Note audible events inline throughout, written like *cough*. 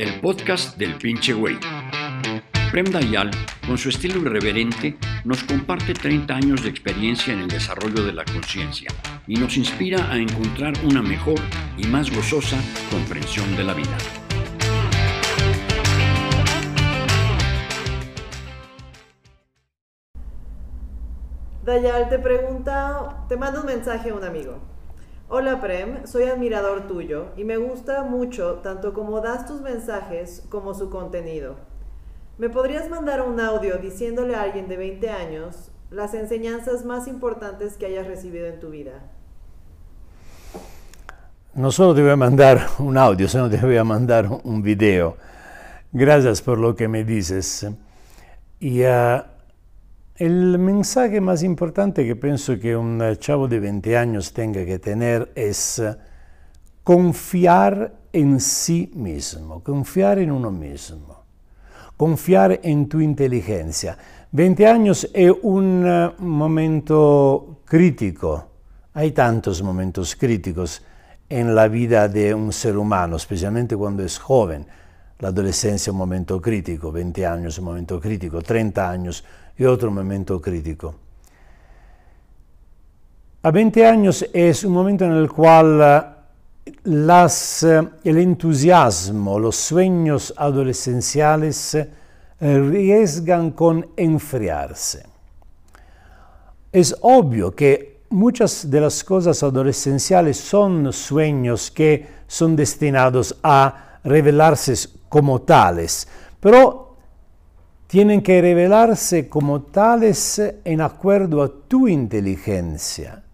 el podcast del pinche güey. Prem Dayal, con su estilo irreverente, nos comparte 30 años de experiencia en el desarrollo de la conciencia y nos inspira a encontrar una mejor y más gozosa comprensión de la vida. Dayal te pregunta, te manda un mensaje a un amigo. Hola Prem, soy admirador tuyo y me gusta mucho tanto como das tus mensajes como su contenido. ¿Me podrías mandar un audio diciéndole a alguien de 20 años las enseñanzas más importantes que hayas recibido en tu vida? No solo te voy a mandar un audio, sino te voy a mandar un video. Gracias por lo que me dices. Y uh, el mensaje más importante que pienso que un chavo de 20 años tenga que tener es eh, confiar en sí mismo, confiar en uno mismo, confiar en tu inteligencia. 20 años es un eh, momento crítico, hay tantos momentos críticos en la vida de un ser humano, especialmente cuando es joven. La adolescencia es un momento crítico, 20 años es un momento crítico, 30 años y otro momento crítico. A 20 años es un momento en el cual eh, las, eh, el entusiasmo, los sueños adolescenciales eh, arriesgan con enfriarse. Es obvio que muchas de las cosas adolescenciales son sueños que son destinados a revelarse como tales, pero tienen que revelarse como tales en acuerdo a tu inteligencia,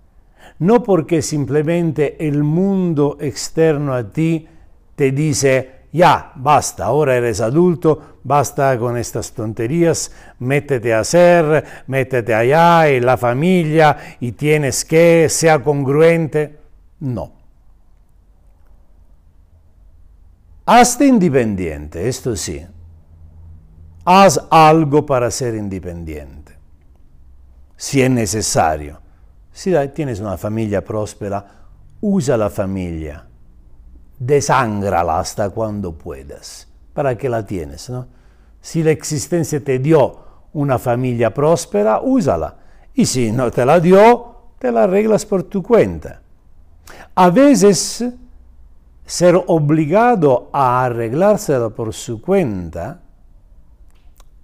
no porque simplemente el mundo externo a ti te dice, ya, basta, ahora eres adulto, basta con estas tonterías, métete a hacer, métete allá, y la familia, y tienes que, sea congruente. No. Hasta independiente, esto sí, haz algo para ser independiente, si es necesario. Si tienes una familia próspera, usa la familia, desángrala hasta cuando puedas. ¿Para qué la tienes? Si la existencia te dio una familia próspera, úsala. Y si no te la dio, te la arreglas por tu cuenta. A veces, ser obligado a arreglársela por su cuenta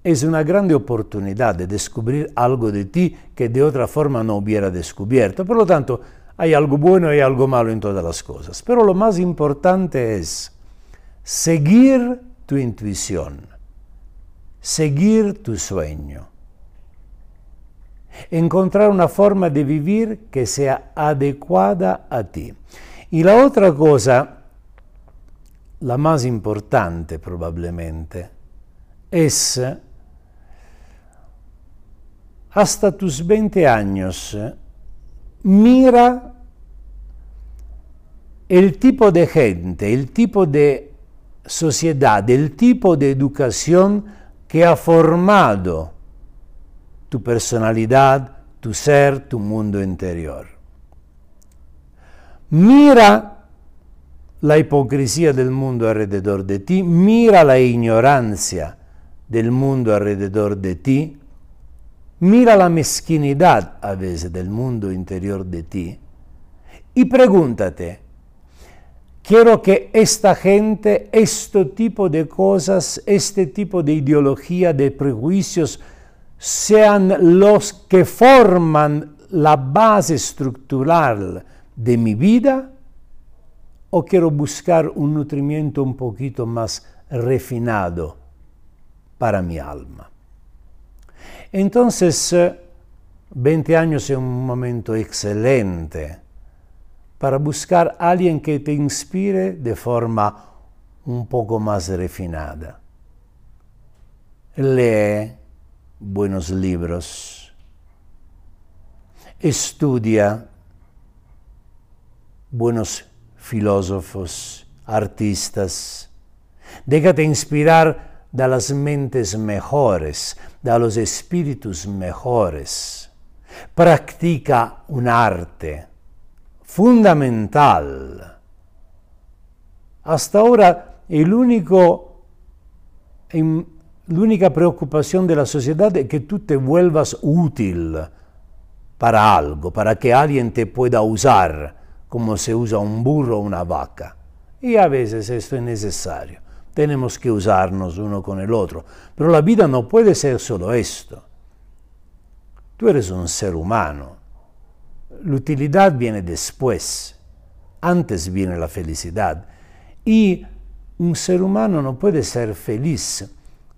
es una grande oportunidad de descubrir algo de ti que de otra forma no hubiera descubierto. Por lo tanto, hay algo bueno y algo malo en todas las cosas. Pero lo más importante es seguir tu intuición, seguir tu sueño, encontrar una forma de vivir que sea adecuada a ti. Y la otra cosa, la más importante probablemente, es hasta tus 20 años, mira el tipo de gente, el tipo de sociedad, el tipo de educación que ha formado tu personalidad, tu ser, tu mundo interior. Mira la hipocresía del mundo alrededor de ti, mira la ignorancia del mundo alrededor de ti, mira la mezquinidad a veces del mundo interior de ti y pregúntate, quiero que esta gente, este tipo de cosas, este tipo de ideología, de prejuicios, sean los que forman la base estructural de mi vida o quiero buscar un nutrimiento un poquito más refinado para mi alma. Entonces, 20 años es un momento excelente para buscar a alguien que te inspire de forma un poco más refinada. Lee buenos libros, estudia buenos filósofos, artistas, déjate inspirar de las mentes mejores, de los espíritus mejores. Practica un arte fundamental. Hasta ahora el único la única preocupación de la sociedad es que tú te vuelvas útil para algo, para que alguien te pueda usar como se usa un burro o una vaca. Y a veces esto es necesario. Tenemos que usarnos uno con el otro. Pero la vida no puede ser solo esto. Tú eres un ser humano. La utilidad viene después. Antes viene la felicidad. Y un ser humano no puede ser feliz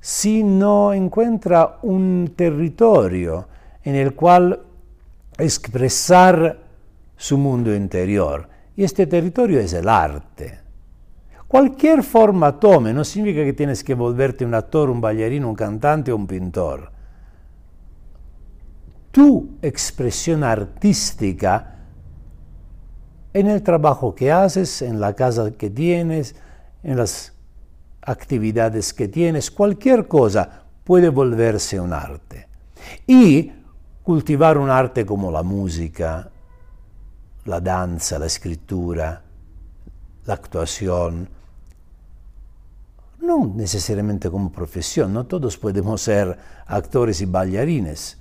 si no encuentra un territorio en el cual expresar su mundo interior. Y este territorio es el arte. Cualquier forma tome, no significa que tienes que volverte un actor, un bailarino, un cantante o un pintor. Tu expresión artística en el trabajo que haces, en la casa que tienes, en las actividades que tienes, cualquier cosa puede volverse un arte. Y cultivar un arte como la música, la danza, la escritura, la actuación, no necesariamente como profesión, no todos podemos ser actores y bailarines,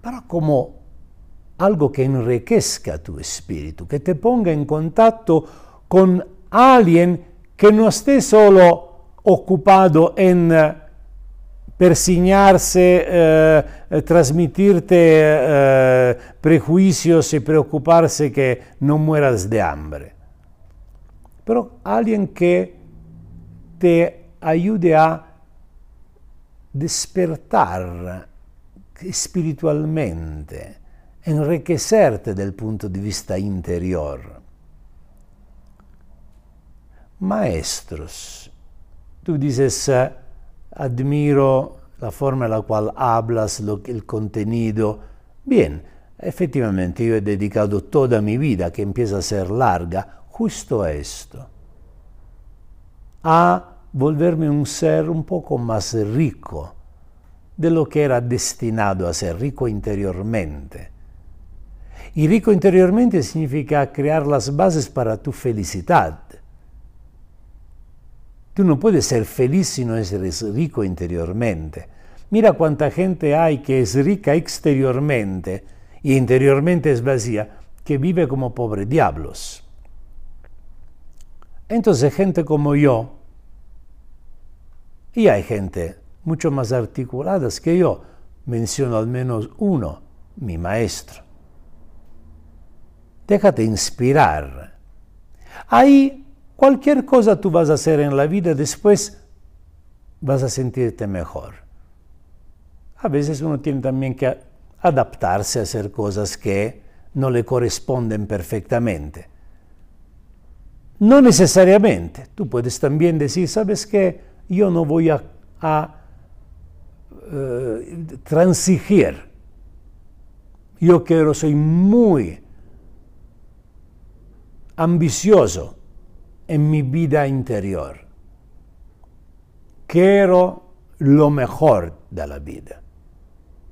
pero como algo que enriquezca tu espíritu, que te ponga en contacto con alguien que no esté solo ocupado en eh, persignarse, eh, eh, transmitirte prejuicios y preocuparse que no mueras de hambre. Pero alguien que te ayude a despertar espiritualmente, enriquecerte del punto de vista interior. Maestros, tú dices, admiro la forma en la cual hablas, lo, el contenido. Bien, efectivamente yo he dedicado toda mi vida, que empieza a ser larga, justo a esto. A volverme un ser un poco más rico de lo que era destinado a ser, rico interiormente. Y rico interiormente significa crear las bases para tu felicidad. Tú no puedes ser feliz si no eres rico interiormente. Mira cuánta gente hay que es rica exteriormente y interiormente es vacía, que vive como pobre diablos. Entonces gente como yo, y hay gente mucho más articulada que yo. Menciono al menos uno, mi maestro. Déjate inspirar. Ahí cualquier cosa tú vas a hacer en la vida, después vas a sentirte mejor. A veces uno tiene también que adaptarse a hacer cosas que no le corresponden perfectamente. No necesariamente. Tú puedes también decir, ¿sabes qué? Yo no voy a, eh, transigir. Yo quiero, soy muy ambicioso en mi vida interior. Quiero lo mejor de la vida.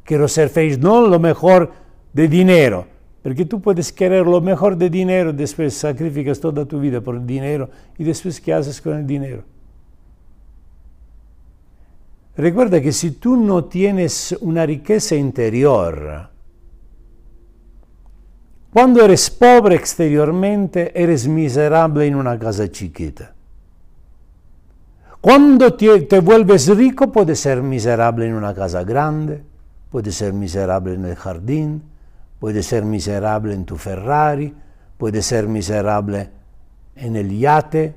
Quiero ser feliz, no lo mejor de dinero, porque tú puedes querer lo mejor de dinero, después sacrificas toda tu vida por el dinero y después ¿qué haces con el dinero? Recuerda que si tú no tienes una riqueza interior, cuando eres pobre exteriormente, eres miserable en una casa chiquita. Cuando te, vuelves rico, puedes ser miserable en una casa grande, puedes ser miserable en el jardín, puedes ser miserable en tu Ferrari, puedes ser miserable en el yate,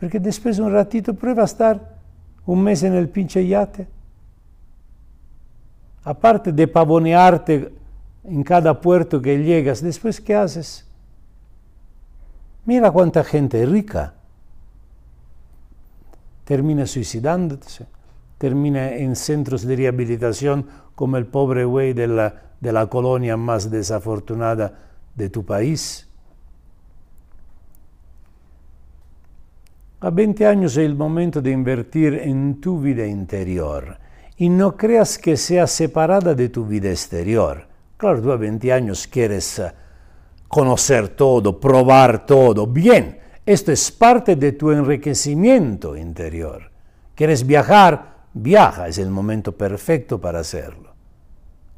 porque después un ratito prueba a estar un mes en el pinche yate. Aparte de pavonearte en cada puerto que llegas, después ¿qué haces? Mira cuánta gente rica termina suicidándose, termina en centros de rehabilitación como el pobre güey de la, de la colonia más desafortunada de tu país. A 20 años es el momento de invertir en tu vida interior y no creas que sea separada de tu vida exterior. Claro, tú a 20 años quieres eh, conocer todo, probar todo. Bien, esto es parte de tu enriquecimiento interior. ¿Quieres viajar? Viaja, es el momento perfecto para hacerlo.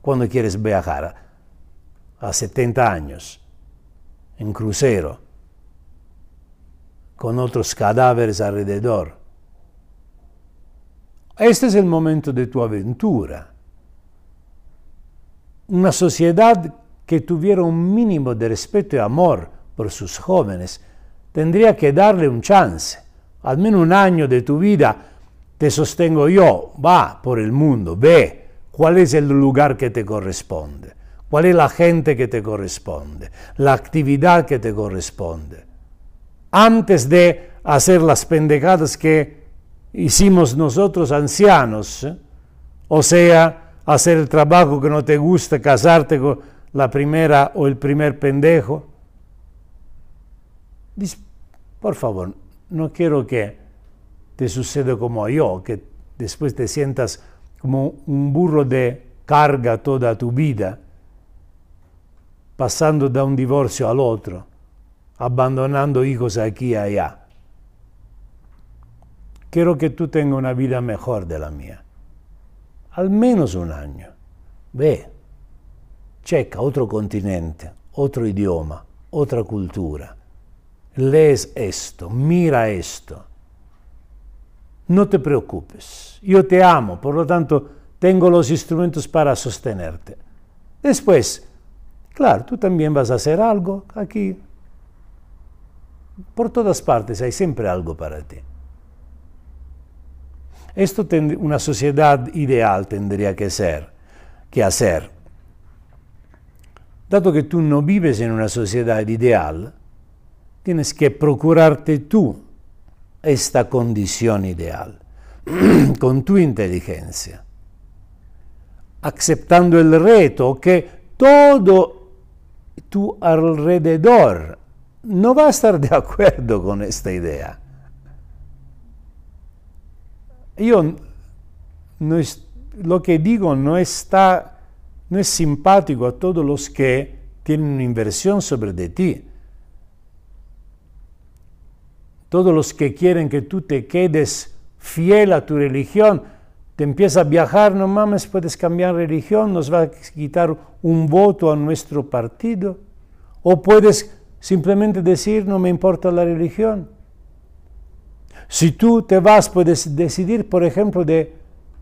Cuando quieres viajar? A 70 años, en crucero, con otros cadáveres alrededor. Este es el momento de tu aventura. Una sociedad que tuviera un mínimo de respeto y amor por sus jóvenes tendría que darle un chance, almeno un año de tu vida. Te sostengo yo, va por el mundo, ve cuál es el lugar que te corresponde, cuál es la gente que te corresponde, la actividad que te corresponde antes de hacer las pendejadas que hicimos nosotros ancianos, o sea, hacer el trabajo que no te gusta, casarte con la primera o el primer pendejo. por favor, no quiero que te suceda como yo, que después te sientas como un burro de carga toda tu vida, pasando de un divorcio al otro abandonando hijos aquí y allá. Quiero que tú tengas una vida mejor de la mía. Al menos un año. Ve, checa otro continente, otro idioma, otra cultura. Lees esto, mira esto. No te preocupes. Yo te amo, por lo tanto, tengo los instrumentos para sostenerte. Después, claro, tú también vas a hacer algo aquí, por todas partes hay siempre algo para ti. Esto una sociedad ideal tendría que ser, que hacer. Dado que tú no vives en una sociedad ideal, tienes que procurarte tú esta condición ideal, *clears throat* con tu inteligencia, aceptando el reto que todo tu alrededor no va a estar de acuerdo con esta idea. Yo no lo que digo no está, no es simpático a todos los que tienen una inversión sobre de ti. Todos los que quieren que tú te quedes fiel a tu religión, te empieza a viajar, no mames, puedes cambiar religión, nos va a quitar un voto a nuestro partido. O puedes Simplemente decir no me importa la religión. Si tú te vas, puedes decidir, por ejemplo, de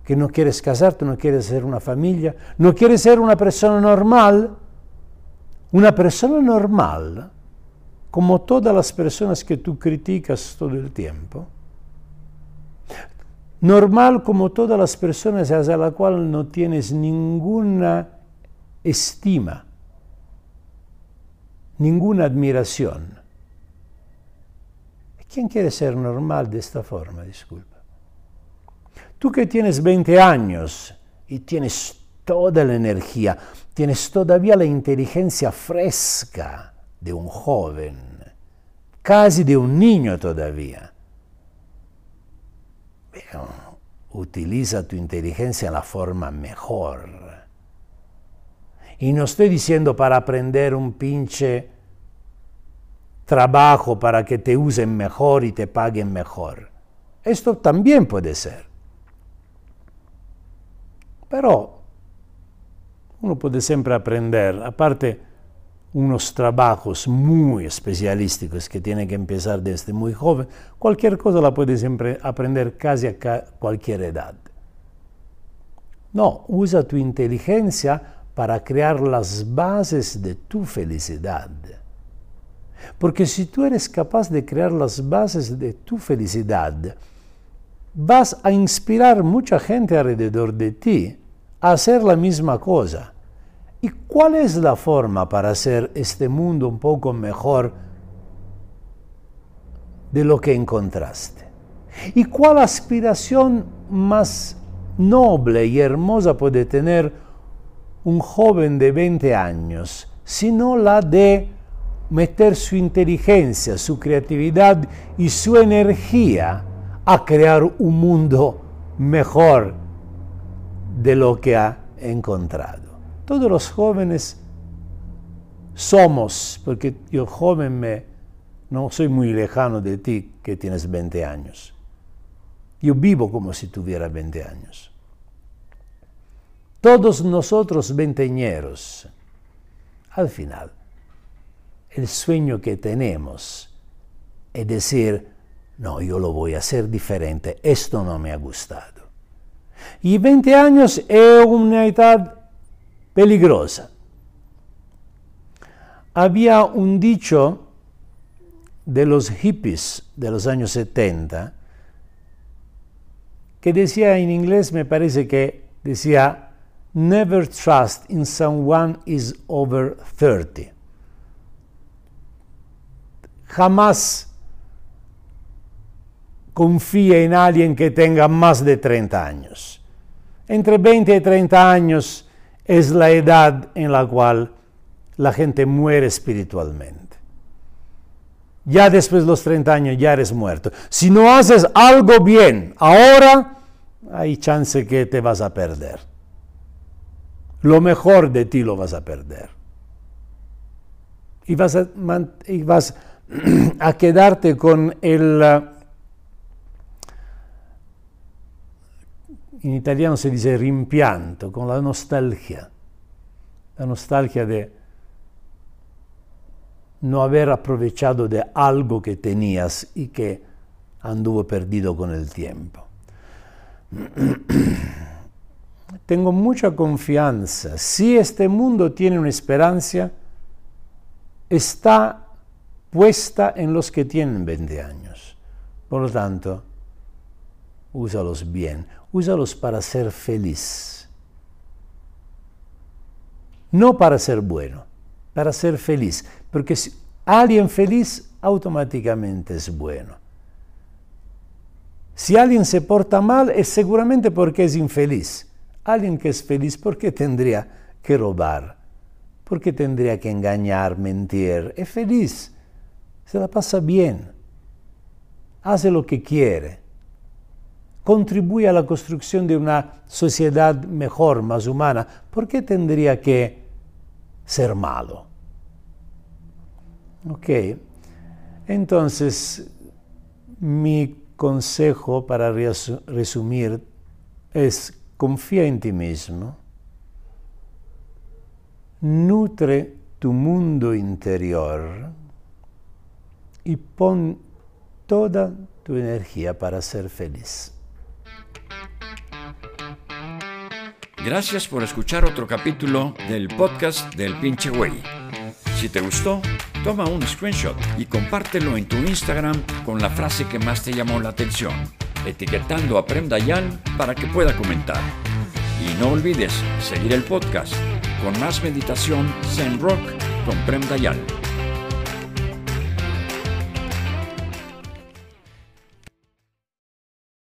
que no quieres casarte, no quieres ser una familia, no quieres ser una persona normal. Una persona normal, como todas las personas que tú criticas todo el tiempo, normal como todas las personas hacia la cual no tienes ninguna estima ninguna admiración. ¿Quién quiere ser normal de esta forma? Disculpa. Tú que tienes 20 años y tienes toda la energía, tienes todavía la inteligencia fresca de un joven, casi de un niño todavía. utiliza tu inteligencia en la forma mejor y no estoy diciendo para aprender un pinche trabajo para que te usen mejor y te paguen mejor. Esto también puede ser. Pero uno puede siempre aprender, aparte unos trabajos muy especialísticos que tiene que empezar desde muy joven, cualquier cosa la puede siempre aprender casi a cualquier edad. No, usa tu inteligencia para crear las bases de tu felicidad. Porque si tú eres capaz de crear las bases de tu felicidad, vas a inspirar mucha gente alrededor de ti a hacer la misma cosa. ¿Y cuál es la forma para hacer este mundo un poco mejor de lo que encontraste? ¿Y cuál aspiración más noble y hermosa puede tener un joven de 20 años, sino la de meter su inteligencia, su creatividad y su energía a crear un mundo mejor de lo que ha encontrado. Todos los jóvenes somos, porque yo joven me, no soy muy lejano de ti que tienes 20 años. Yo vivo como si tuviera 20 años. Todos nosotros veinteñeros, al final, el sueño que tenemos es decir, no, yo lo voy a hacer diferente, esto no me ha gustado. Y 20 años es una edad peligrosa. Había un dicho de los hippies de los años 70 que decía en inglés, me parece que decía, never trust in someone is over 30. Jamás confía en alguien que tenga más de 30 años. Entre 20 y 30 años es la edad en la cual la gente muere espiritualmente. Ya después de los 30 años ya eres muerto. Si no haces algo bien ahora, hay chance que te vas a perder. Lo mejor de ti lo vas a perder. Y vas a, *clears throat* quedarte con el in italiano se dice rimpianto, con la nostalgia, la nostalgia de no haber aprovechado de algo que tenías y que anduvo perdido con el tiempo. *clears throat* Tengo mucha confianza. Si este mundo tiene una esperanza, está puesta en los que tienen 20 años. Por lo tanto, úsalos bien, úsalos para ser feliz. No para ser bueno, para ser feliz, porque si alguien feliz automáticamente es bueno. Si alguien se porta mal es seguramente porque es infeliz. Alguien que es feliz, ¿por qué tendría que robar? ¿Por qué tendría que engañar, mentir? Es feliz, se la pasa bien, hace lo que quiere contribuye a la construcción de una sociedad mejor, más humana, ¿por qué tendría que ser malo? Ok, entonces mi consejo para resumir es confía en ti mismo, nutre tu mundo interior y pon toda tu energía para ser feliz. Gracias por escuchar otro capítulo del podcast del pinche güey. Si te gustó, toma un screenshot y compártelo en tu Instagram con la frase que más te llamó la atención, etiquetando a Prem Dayan para que pueda comentar. Y no olvides seguir el podcast con más meditación Zen Rock con Prem Dayan.